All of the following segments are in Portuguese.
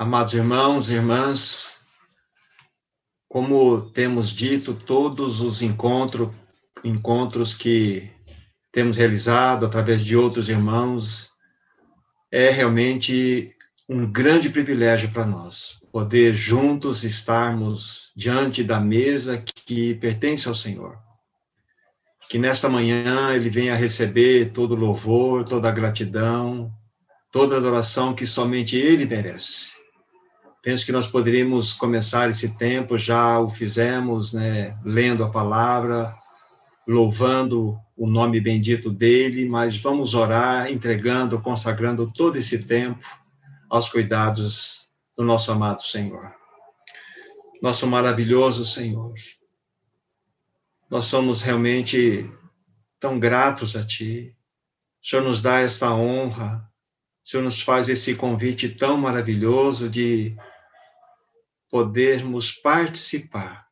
Amados irmãos e irmãs, como temos dito, todos os encontros, encontros que temos realizado através de outros irmãos, é realmente um grande privilégio para nós, poder juntos estarmos diante da mesa que pertence ao Senhor. Que nesta manhã ele venha receber todo o louvor, toda a gratidão, toda a adoração que somente ele merece. Penso que nós poderíamos começar esse tempo, já o fizemos, né, lendo a palavra, louvando o nome bendito dele, mas vamos orar, entregando, consagrando todo esse tempo aos cuidados do nosso amado Senhor. Nosso maravilhoso Senhor. Nós somos realmente tão gratos a Ti. O Senhor nos dá essa honra, o Senhor nos faz esse convite tão maravilhoso de podermos participar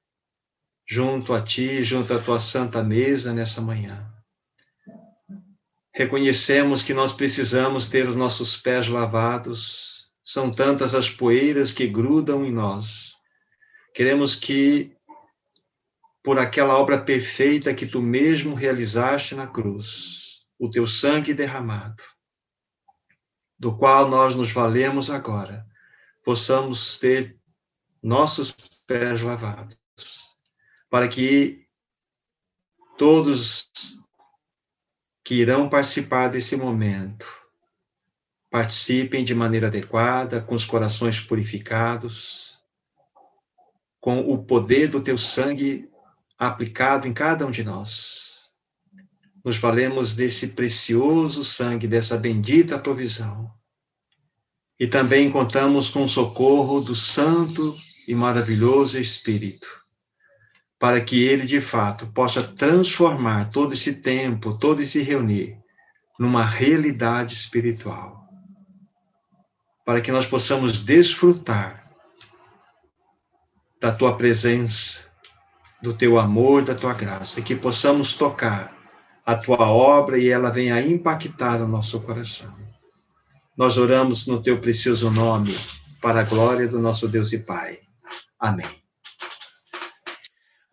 junto a Ti, junto à Tua santa mesa nessa manhã. Reconhecemos que nós precisamos ter os nossos pés lavados, são tantas as poeiras que grudam em nós. Queremos que, por aquela obra perfeita que Tu mesmo realizaste na cruz, o Teu sangue derramado, do qual nós nos valemos agora, possamos ter nossos pés lavados, para que todos que irão participar desse momento participem de maneira adequada, com os corações purificados, com o poder do teu sangue aplicado em cada um de nós. Nos valemos desse precioso sangue, dessa bendita provisão. E também contamos com o socorro do Santo e maravilhoso Espírito, para que ele, de fato, possa transformar todo esse tempo, todo esse reunir, numa realidade espiritual. Para que nós possamos desfrutar da tua presença, do teu amor, da tua graça, e que possamos tocar a tua obra e ela venha impactar o nosso coração. Nós oramos no teu precioso nome, para a glória do nosso Deus e Pai. Amém.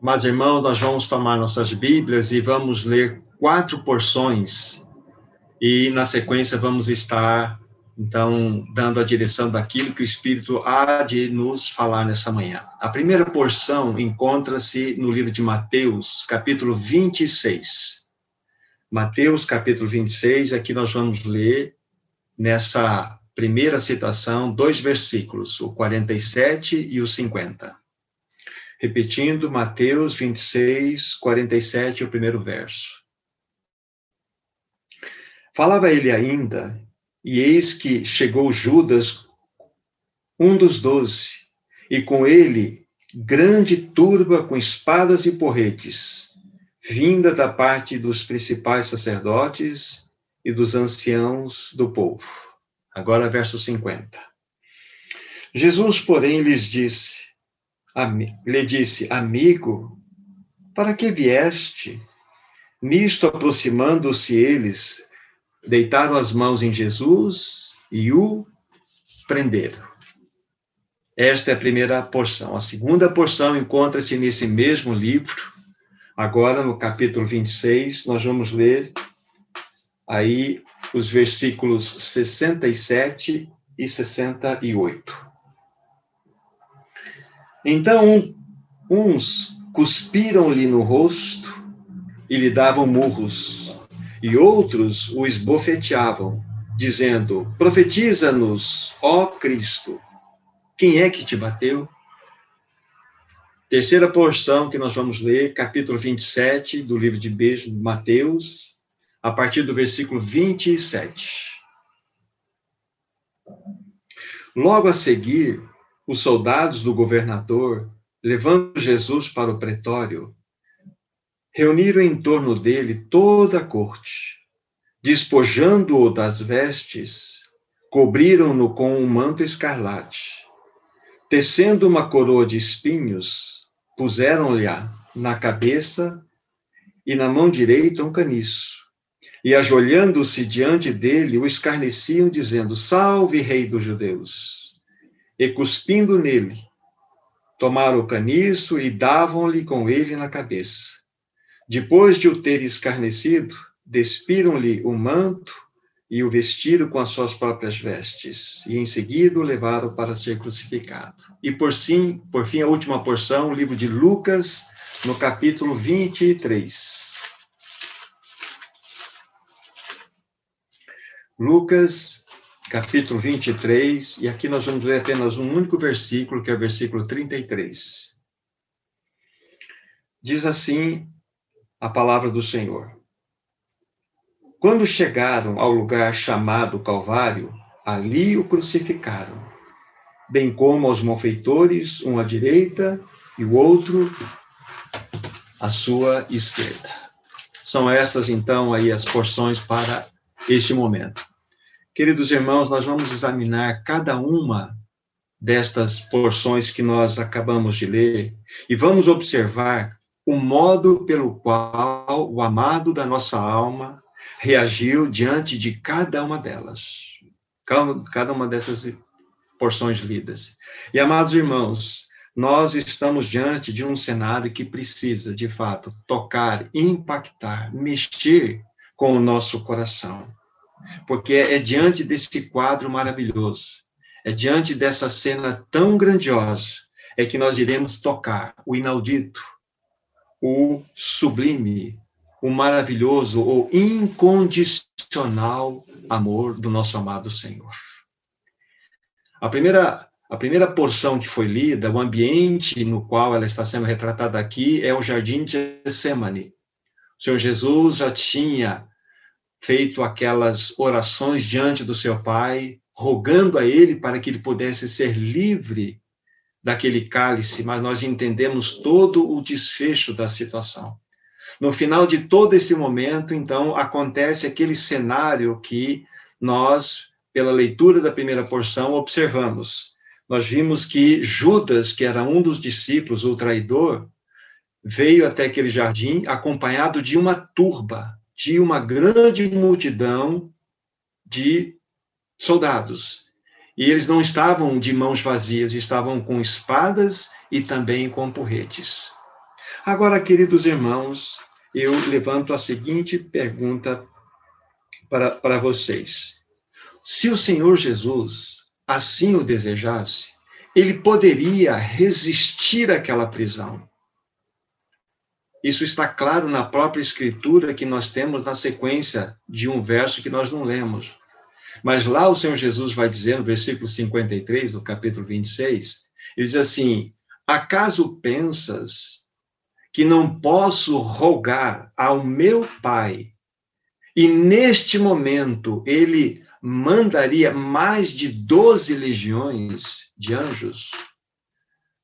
Mas, irmãos, nós vamos tomar nossas Bíblias e vamos ler quatro porções, e na sequência vamos estar, então, dando a direção daquilo que o Espírito há de nos falar nessa manhã. A primeira porção encontra-se no livro de Mateus, capítulo 26. Mateus, capítulo 26, aqui nós vamos ler nessa primeira citação, dois versículos, o 47 e o 50. Repetindo, Mateus 26, 47, o primeiro verso. Falava ele ainda, e eis que chegou Judas, um dos doze, e com ele grande turba com espadas e porretes, vinda da parte dos principais sacerdotes e dos anciãos do povo. Agora, verso 50. Jesus, porém, lhes disse, lhe disse, amigo, para que vieste? Nisto, aproximando-se eles, deitaram as mãos em Jesus e o prenderam. Esta é a primeira porção. A segunda porção encontra-se nesse mesmo livro. Agora, no capítulo 26, nós vamos ler aí os versículos 67 e 68. Então, uns cuspiram-lhe no rosto e lhe davam murros, e outros o esbofeteavam, dizendo: Profetiza-nos, ó Cristo, quem é que te bateu? Terceira porção que nós vamos ler, capítulo 27 do livro de Mateus, a partir do versículo 27. Logo a seguir, os soldados do governador, levando Jesus para o pretório, reuniram em torno dele toda a corte. Despojando-o das vestes, cobriram-no com um manto escarlate. Tecendo uma coroa de espinhos, puseram-lhe na cabeça e na mão direita um caniço e, ajoelhando-se diante dele, o escarneciam, dizendo: Salve, Rei dos Judeus! e cuspindo nele, tomaram o caniço e davam-lhe com ele na cabeça. Depois de o ter escarnecido, despiram-lhe o manto e o vestiram com as suas próprias vestes, e em seguida o levaram para ser crucificado. E por fim, por fim a última porção, o livro de Lucas, no capítulo 23. Lucas, capítulo 23, e aqui nós vamos ler apenas um único versículo, que é o versículo 33. Diz assim a palavra do Senhor. Quando chegaram ao lugar chamado Calvário, ali o crucificaram, bem como aos malfeitores, um à direita e o outro à sua esquerda. São essas, então, aí as porções para este momento. Queridos irmãos, nós vamos examinar cada uma destas porções que nós acabamos de ler e vamos observar o modo pelo qual o amado da nossa alma reagiu diante de cada uma delas, cada uma dessas porções lidas. E, amados irmãos, nós estamos diante de um cenário que precisa, de fato, tocar, impactar, mexer com o nosso coração. Porque é diante desse quadro maravilhoso, é diante dessa cena tão grandiosa, é que nós iremos tocar o inaudito, o sublime, o maravilhoso ou incondicional amor do nosso amado Senhor. A primeira, a primeira porção que foi lida, o ambiente no qual ela está sendo retratada aqui, é o jardim de Getsemane. O Senhor Jesus já tinha feito aquelas orações diante do seu Pai, rogando a ele para que ele pudesse ser livre daquele cálice, mas nós entendemos todo o desfecho da situação. No final de todo esse momento, então, acontece aquele cenário que nós, pela leitura da primeira porção, observamos. Nós vimos que Judas, que era um dos discípulos, o traidor, veio até aquele jardim acompanhado de uma turba, de uma grande multidão de soldados. E eles não estavam de mãos vazias, estavam com espadas e também com porretes. Agora, queridos irmãos, eu levanto a seguinte pergunta para, para vocês. Se o Senhor Jesus assim o desejasse, ele poderia resistir àquela prisão. Isso está claro na própria Escritura que nós temos na sequência de um verso que nós não lemos. Mas lá o Senhor Jesus vai dizer, no versículo 53 do capítulo 26, ele diz assim: Acaso pensas que não posso rogar ao meu Pai, e neste momento ele mandaria mais de 12 legiões de anjos,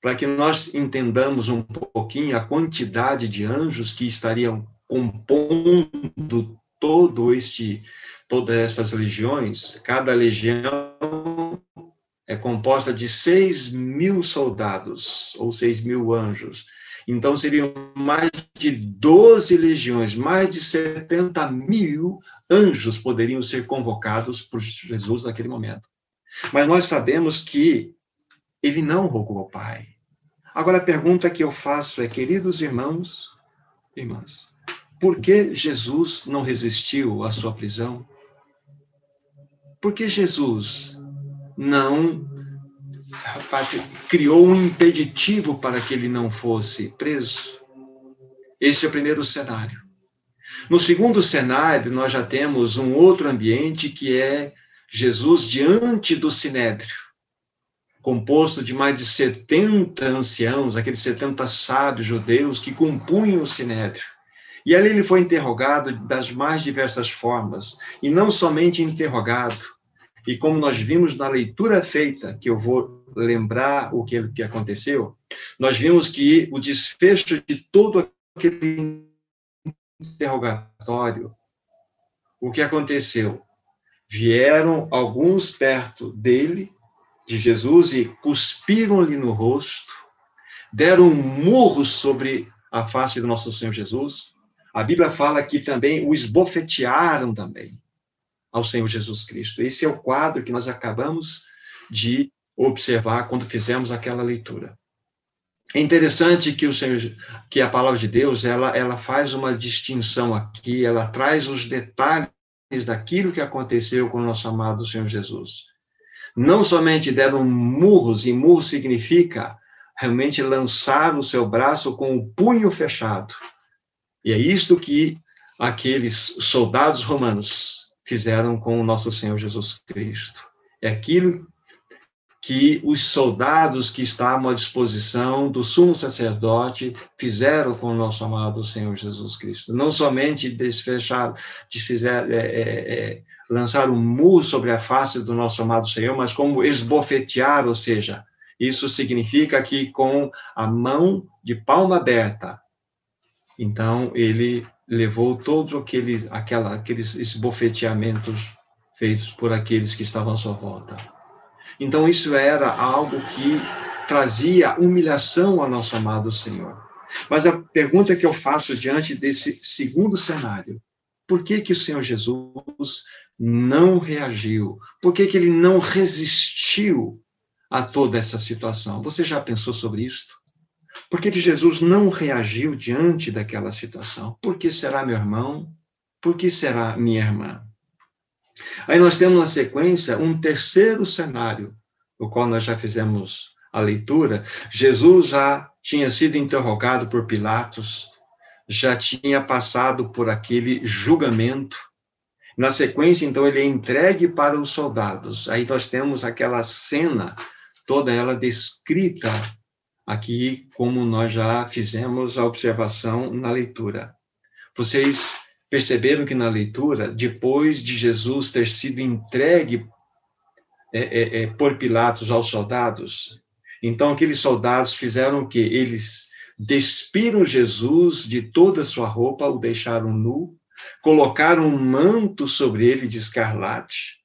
para que nós entendamos um pouquinho a quantidade de anjos que estariam compondo todo este todas essas legiões, cada legião é composta de seis mil soldados, ou seis mil anjos. Então, seriam mais de 12 legiões, mais de 70 mil anjos poderiam ser convocados por Jesus naquele momento. Mas nós sabemos que ele não rogou ao Pai. Agora, a pergunta que eu faço é, queridos irmãos, irmãs, por que Jesus não resistiu à sua prisão? Por que Jesus não criou um impeditivo para que ele não fosse preso. Esse é o primeiro cenário. No segundo cenário, nós já temos um outro ambiente que é Jesus diante do sinédrio, composto de mais de 70 anciãos, aqueles 70 sábios judeus que compunham o sinédrio. E ali ele foi interrogado das mais diversas formas, e não somente interrogado, e como nós vimos na leitura feita, que eu vou lembrar o que, que aconteceu, nós vimos que o desfecho de todo aquele interrogatório, o que aconteceu? Vieram alguns perto dele, de Jesus, e cuspiram-lhe no rosto, deram um murro sobre a face do nosso Senhor Jesus. A Bíblia fala que também o esbofetearam também ao Senhor Jesus Cristo. Esse é o quadro que nós acabamos de observar quando fizemos aquela leitura. É interessante que o Senhor, que a palavra de Deus, ela, ela faz uma distinção aqui, ela traz os detalhes daquilo que aconteceu com o nosso amado Senhor Jesus. Não somente deram murros, e murro significa realmente lançar o seu braço com o punho fechado. E é isto que aqueles soldados romanos fizeram com o nosso Senhor Jesus Cristo. É aquilo que os soldados que estavam à disposição do sumo sacerdote fizeram com o nosso amado Senhor Jesus Cristo. Não somente desfechar, desfizer, é, é, é, lançar um muro sobre a face do nosso amado Senhor, mas como esbofetear, ou seja, isso significa que com a mão de palma aberta, então ele levou todos aqueles, aquela, aqueles esbofeteamentos feitos por aqueles que estavam à sua volta. Então, isso era algo que trazia humilhação ao nosso amado Senhor. Mas a pergunta que eu faço diante desse segundo cenário, por que que o Senhor Jesus não reagiu? Por que que ele não resistiu a toda essa situação? Você já pensou sobre isso? Por que, que Jesus não reagiu diante daquela situação? Por que será meu irmão? Por que será minha irmã? Aí nós temos na sequência um terceiro cenário, o qual nós já fizemos a leitura. Jesus já tinha sido interrogado por Pilatos, já tinha passado por aquele julgamento. Na sequência, então, ele é entregue para os soldados. Aí nós temos aquela cena, toda ela descrita aqui, como nós já fizemos a observação na leitura. Vocês perceberam que na leitura, depois de Jesus ter sido entregue é, é, é, por Pilatos aos soldados, então aqueles soldados fizeram o quê? Eles despiram Jesus de toda a sua roupa, o deixaram nu, colocaram um manto sobre ele de escarlate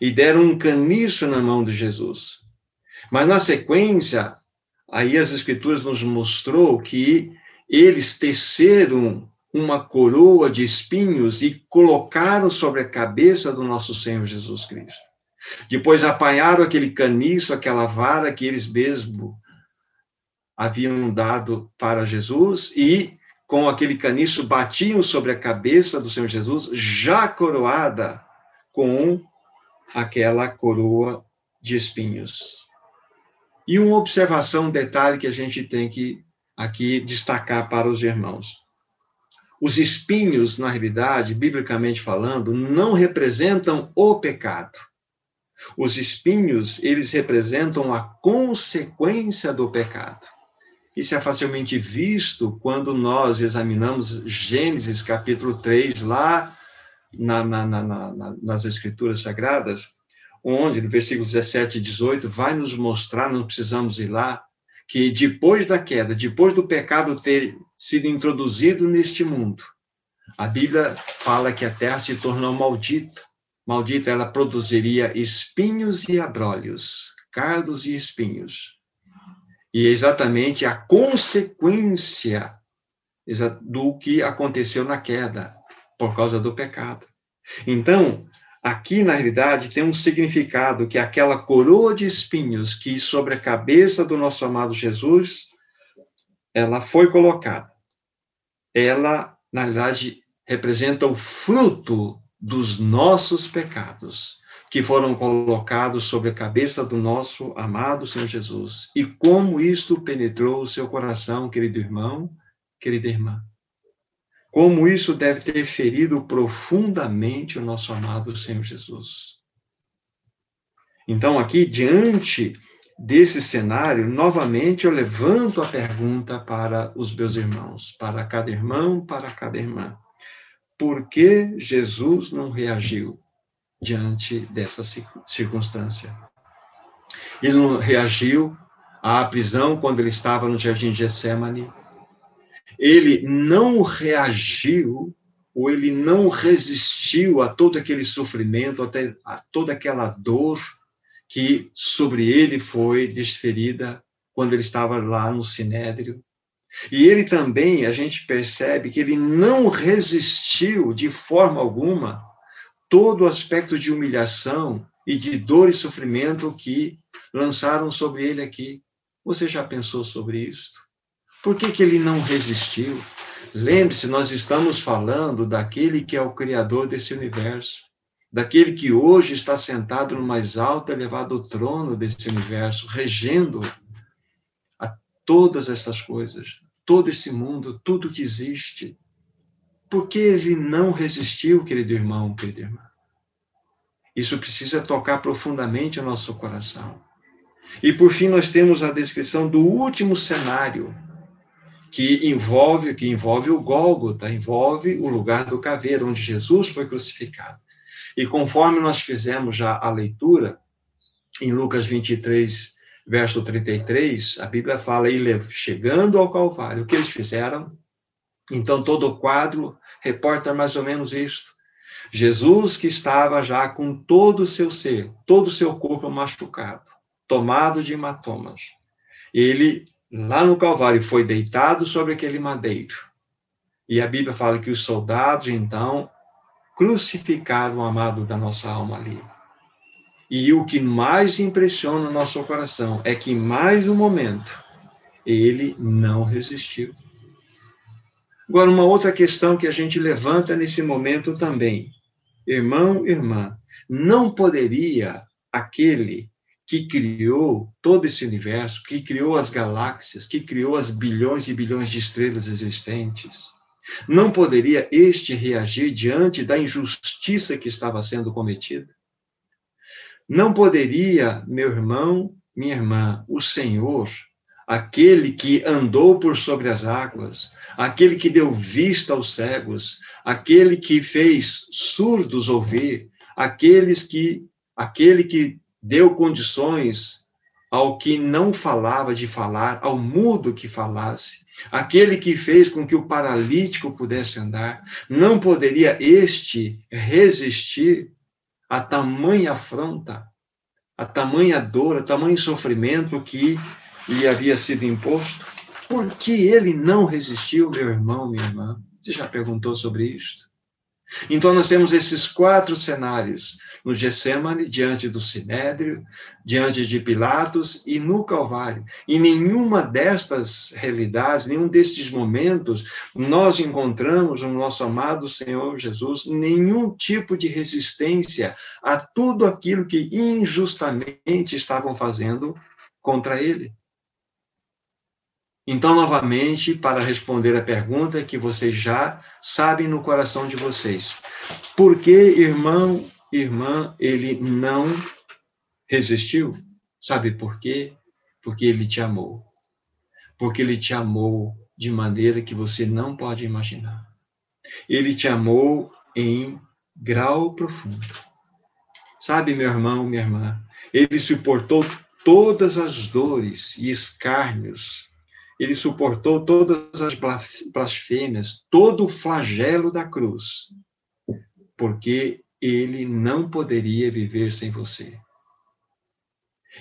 e deram um caniço na mão de Jesus. Mas na sequência, aí as escrituras nos mostrou que eles teceram uma coroa de espinhos e colocaram sobre a cabeça do nosso Senhor Jesus Cristo. Depois apanharam aquele caniço, aquela vara que eles mesmos haviam dado para Jesus e com aquele caniço batiam sobre a cabeça do Senhor Jesus, já coroada com aquela coroa de espinhos. E uma observação, um detalhe que a gente tem que aqui destacar para os irmãos. Os espinhos, na realidade, biblicamente falando, não representam o pecado. Os espinhos, eles representam a consequência do pecado. Isso é facilmente visto quando nós examinamos Gênesis capítulo 3, lá na, na, na, nas Escrituras Sagradas, onde, no versículo 17 e 18, vai nos mostrar, não precisamos ir lá, que depois da queda, depois do pecado ter sido introduzido neste mundo, a Bíblia fala que a terra se tornou maldita. Maldita ela produziria espinhos e abrolhos, cardos e espinhos. E é exatamente a consequência do que aconteceu na queda, por causa do pecado. Então, Aqui, na realidade, tem um significado que aquela coroa de espinhos que sobre a cabeça do nosso amado Jesus, ela foi colocada. Ela, na realidade, representa o fruto dos nossos pecados, que foram colocados sobre a cabeça do nosso amado Senhor Jesus. E como isto penetrou o seu coração, querido irmão, querida irmã como isso deve ter ferido profundamente o nosso amado Senhor Jesus. Então, aqui, diante desse cenário, novamente eu levanto a pergunta para os meus irmãos, para cada irmão, para cada irmã. Por que Jesus não reagiu diante dessa circunstância? Ele não reagiu à prisão quando ele estava no jardim de Getsemane, ele não reagiu ou ele não resistiu a todo aquele sofrimento, até a toda aquela dor que sobre ele foi desferida quando ele estava lá no sinédrio. E ele também, a gente percebe que ele não resistiu de forma alguma todo o aspecto de humilhação e de dor e sofrimento que lançaram sobre ele aqui. Você já pensou sobre isto? Por que, que ele não resistiu? Lembre-se, nós estamos falando daquele que é o Criador desse universo, daquele que hoje está sentado no mais alto elevado trono desse universo, regendo a todas essas coisas, todo esse mundo, tudo que existe. Por que ele não resistiu, querido irmão, querida irmã? Isso precisa tocar profundamente o nosso coração. E por fim nós temos a descrição do último cenário que envolve que envolve o Gólgota, envolve o lugar do caveiro onde Jesus foi crucificado. E conforme nós fizemos já a leitura em Lucas 23, verso 33, a Bíblia fala ele chegando ao Calvário, o que eles fizeram? Então todo o quadro reporta mais ou menos isto. Jesus que estava já com todo o seu ser, todo o seu corpo machucado, tomado de hematomas. Ele, lá no Calvário, foi deitado sobre aquele madeiro. E a Bíblia fala que os soldados, então, crucificaram o amado da nossa alma ali. E o que mais impressiona o nosso coração é que, em mais um momento, ele não resistiu. Agora, uma outra questão que a gente levanta nesse momento também. Irmão, irmã, não poderia aquele que criou todo esse universo, que criou as galáxias, que criou as bilhões e bilhões de estrelas existentes, não poderia este reagir diante da injustiça que estava sendo cometida? Não poderia, meu irmão, minha irmã, o Senhor, aquele que andou por sobre as águas, aquele que deu vista aos cegos, aquele que fez surdos ouvir, aqueles que aquele que deu condições ao que não falava de falar, ao mudo que falasse, aquele que fez com que o paralítico pudesse andar, não poderia este resistir a tamanha afronta, a tamanha dor, a tamanho sofrimento que lhe havia sido imposto? Por que ele não resistiu, meu irmão, minha irmã? Você já perguntou sobre isto? Então, nós temos esses quatro cenários: no Getsemane, diante do Sinédrio, diante de Pilatos e no Calvário. E nenhuma destas realidades, nenhum destes momentos, nós encontramos no nosso amado Senhor Jesus nenhum tipo de resistência a tudo aquilo que injustamente estavam fazendo contra ele. Então, novamente, para responder a pergunta que vocês já sabem no coração de vocês: por que, irmão, irmã, ele não resistiu? Sabe por quê? Porque ele te amou. Porque ele te amou de maneira que você não pode imaginar. Ele te amou em grau profundo. Sabe, meu irmão, minha irmã, ele suportou todas as dores e escárnios ele suportou todas as blasfêmias, todo o flagelo da cruz, porque ele não poderia viver sem você.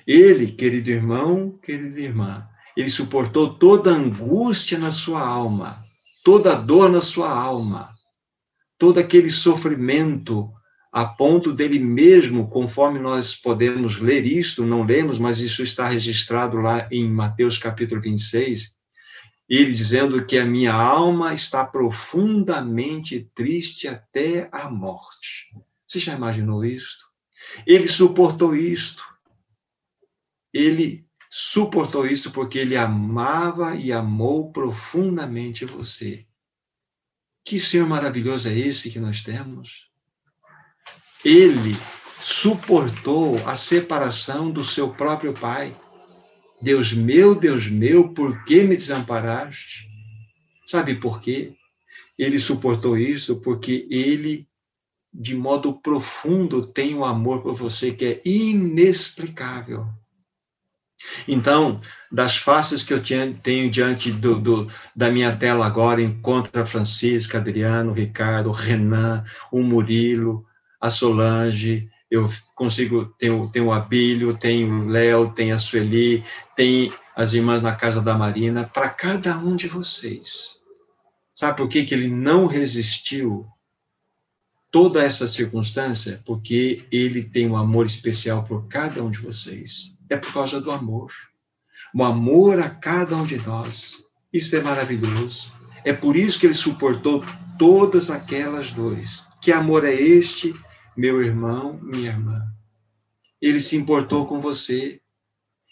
Ele, querido irmão, querida irmã, ele suportou toda angústia na sua alma, toda dor na sua alma, todo aquele sofrimento a ponto dele mesmo, conforme nós podemos ler isto, não lemos, mas isso está registrado lá em Mateus capítulo 26, ele dizendo que a minha alma está profundamente triste até a morte. Você já imaginou isto? Ele suportou isto. Ele suportou isso porque ele amava e amou profundamente você. Que Senhor maravilhoso é esse que nós temos? Ele suportou a separação do seu próprio pai. Deus meu, Deus meu, por que me desamparaste? Sabe por quê? Ele suportou isso porque ele, de modo profundo, tem um amor por você que é inexplicável. Então, das faces que eu tenho diante do, do, da minha tela agora, encontra Francisca, Adriano, Ricardo, Renan, o Murilo, a Solange, eu consigo, tenho o Abílio, tenho o Léo, tem a Sueli, tem as irmãs na casa da Marina, para cada um de vocês. Sabe por que, que ele não resistiu toda essa circunstância? Porque ele tem um amor especial por cada um de vocês. é por causa do amor. O amor a cada um de nós. Isso é maravilhoso. É por isso que ele suportou todas aquelas dores. Que amor é este, meu irmão, minha irmã? Ele se importou com você.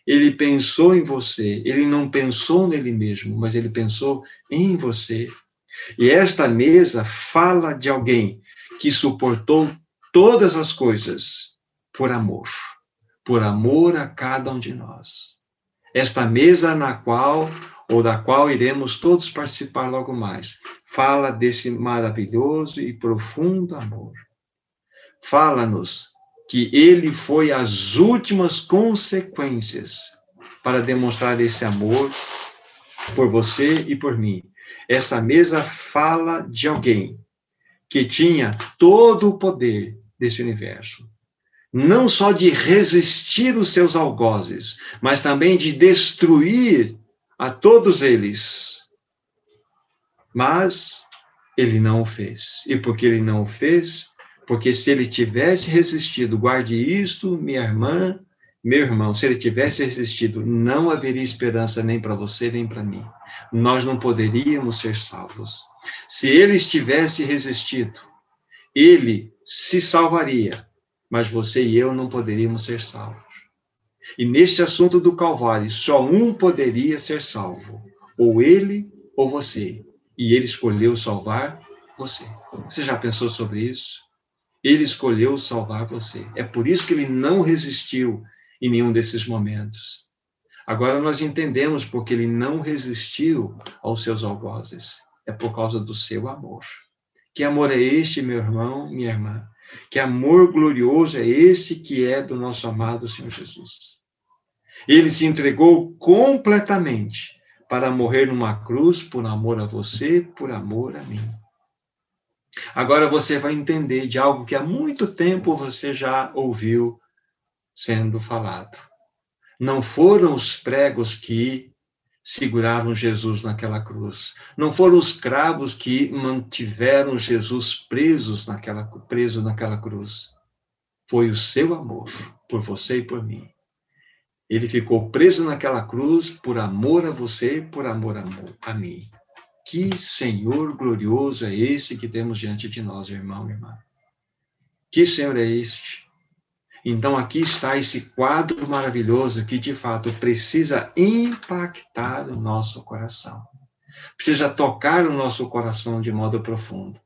Ele pensou em você. Ele não pensou nele mesmo, mas ele pensou em você. E esta mesa fala de alguém que suportou todas as coisas por amor, por amor a cada um de nós. Esta mesa na qual ou da qual iremos todos participar logo mais, fala desse maravilhoso e profundo amor. Fala-nos que ele foi as últimas consequências para demonstrar esse amor por você e por mim. Essa mesa fala de alguém que tinha todo o poder desse universo. Não só de resistir os seus algozes, mas também de destruir a todos eles. Mas ele não o fez. E porque ele não o fez, porque se ele tivesse resistido, guarde isto, minha irmã, meu irmão, se ele tivesse resistido, não haveria esperança nem para você, nem para mim. Nós não poderíamos ser salvos. Se ele tivesse resistido, ele se salvaria, mas você e eu não poderíamos ser salvos. E neste assunto do Calvário, só um poderia ser salvo, ou ele ou você. E ele escolheu salvar você. Você já pensou sobre isso? Ele escolheu salvar você. É por isso que ele não resistiu em nenhum desses momentos. Agora nós entendemos porque ele não resistiu aos seus algozes. É por causa do seu amor. Que amor é este, meu irmão, minha irmã? Que amor glorioso é esse que é do nosso amado Senhor Jesus? Ele se entregou completamente para morrer numa cruz por amor a você, por amor a mim. Agora você vai entender de algo que há muito tempo você já ouviu sendo falado. Não foram os pregos que seguraram Jesus naquela cruz. Não foram os cravos que mantiveram Jesus presos naquela, preso naquela cruz. Foi o seu amor por você e por mim. Ele ficou preso naquela cruz por amor a você, por amor a, a mim. Que Senhor glorioso é esse que temos diante de nós, irmão e irmã? Que Senhor é este? Então aqui está esse quadro maravilhoso que de fato precisa impactar o nosso coração. Precisa tocar o nosso coração de modo profundo.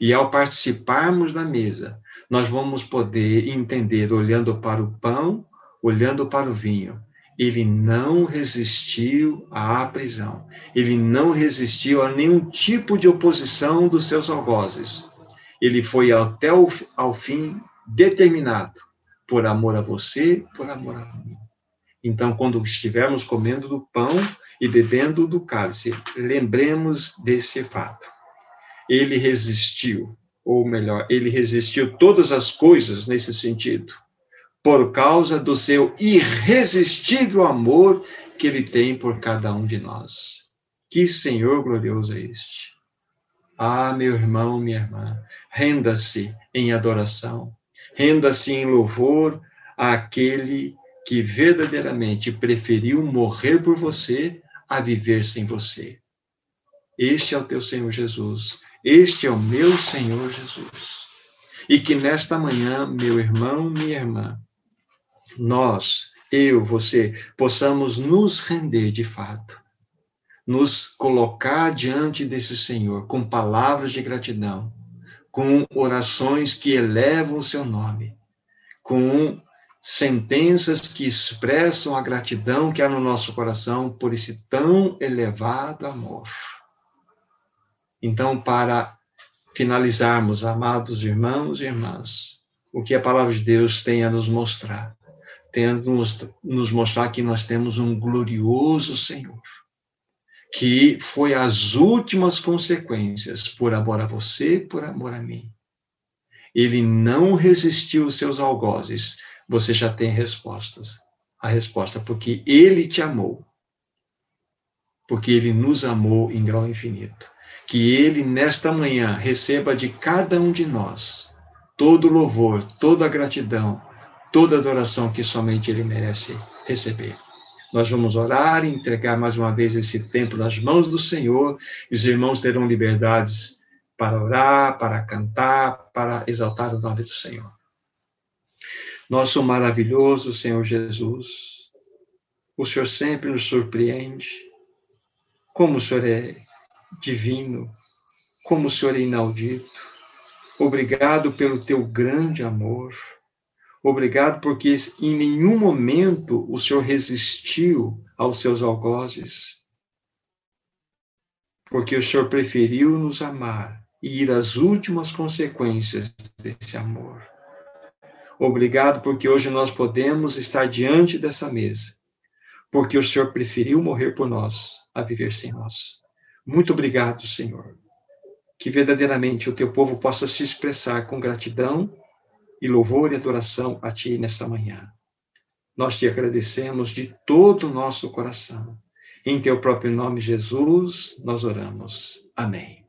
E ao participarmos da mesa, nós vamos poder entender olhando para o pão, olhando para o vinho, ele não resistiu à prisão. Ele não resistiu a nenhum tipo de oposição dos seus algozes. Ele foi até o ao fim determinado por amor a você, por amor a mim. Então, quando estivermos comendo do pão e bebendo do cálice, lembremos desse fato. Ele resistiu, ou melhor, ele resistiu todas as coisas nesse sentido, por causa do seu irresistível amor que ele tem por cada um de nós. Que Senhor glorioso é este! Ah, meu irmão, minha irmã, renda-se em adoração Renda-se em louvor àquele que verdadeiramente preferiu morrer por você a viver sem você. Este é o teu Senhor Jesus. Este é o meu Senhor Jesus. E que nesta manhã, meu irmão, minha irmã, nós, eu, você, possamos nos render de fato, nos colocar diante desse Senhor com palavras de gratidão, com orações que elevam o seu nome, com sentenças que expressam a gratidão que há no nosso coração por esse tão elevado amor. Então, para finalizarmos, amados irmãos e irmãs, o que a palavra de Deus tem a nos mostrar? A nos mostrar que nós temos um glorioso Senhor que foi as últimas consequências por amor a você, por amor a mim. Ele não resistiu aos seus algozes. Você já tem respostas. A resposta, porque ele te amou. Porque ele nos amou em grau infinito. Que ele, nesta manhã, receba de cada um de nós todo o louvor, toda a gratidão, toda adoração que somente Ele merece receber. Nós vamos orar e entregar mais uma vez esse tempo nas mãos do Senhor, os irmãos terão liberdades para orar, para cantar, para exaltar o nome do Senhor. Nosso maravilhoso Senhor Jesus, o Senhor sempre nos surpreende, como o Senhor é divino, como o Senhor é inaudito. Obrigado pelo teu grande amor. Obrigado porque em nenhum momento o Senhor resistiu aos seus algozes. Porque o Senhor preferiu nos amar e ir às últimas consequências desse amor. Obrigado porque hoje nós podemos estar diante dessa mesa. Porque o Senhor preferiu morrer por nós a viver sem nós. Muito obrigado, Senhor. Que verdadeiramente o teu povo possa se expressar com gratidão e louvor e adoração a Ti nesta manhã. Nós te agradecemos de todo o nosso coração. Em Teu próprio nome, Jesus, nós oramos. Amém.